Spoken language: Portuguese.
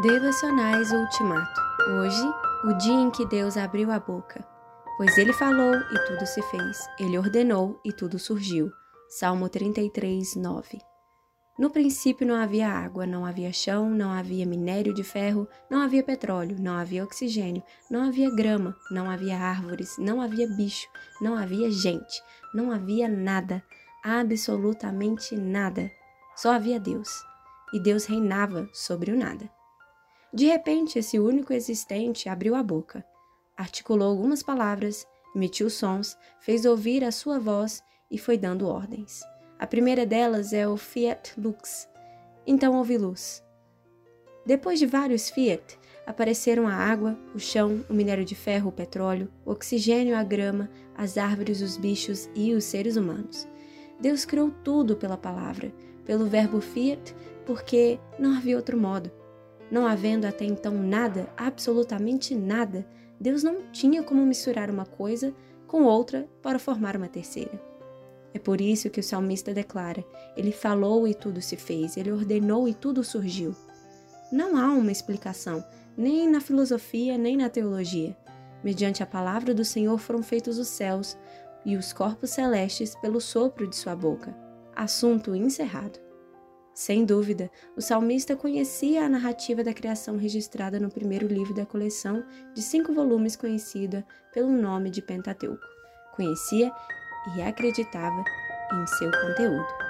Devocionais Ultimato. Hoje, o dia em que Deus abriu a boca. Pois ele falou e tudo se fez, ele ordenou e tudo surgiu. Salmo 33, 9. No princípio não havia água, não havia chão, não havia minério de ferro, não havia petróleo, não havia oxigênio, não havia grama, não havia árvores, não havia bicho, não havia gente, não havia nada, absolutamente nada. Só havia Deus. E Deus reinava sobre o nada. De repente, esse único existente abriu a boca, articulou algumas palavras, emitiu sons, fez ouvir a sua voz e foi dando ordens. A primeira delas é o Fiat Lux. Então houve luz. Depois de vários Fiat, apareceram a água, o chão, o minério de ferro, o petróleo, o oxigênio, a grama, as árvores, os bichos e os seres humanos. Deus criou tudo pela palavra, pelo verbo fiat, porque não havia outro modo. Não havendo até então nada, absolutamente nada, Deus não tinha como misturar uma coisa com outra para formar uma terceira. É por isso que o salmista declara: Ele falou e tudo se fez, ele ordenou e tudo surgiu. Não há uma explicação, nem na filosofia, nem na teologia. Mediante a palavra do Senhor foram feitos os céus e os corpos celestes pelo sopro de sua boca. Assunto encerrado. Sem dúvida, o salmista conhecia a narrativa da criação registrada no primeiro livro da coleção de cinco volumes conhecida pelo nome de Pentateuco. Conhecia e acreditava em seu conteúdo.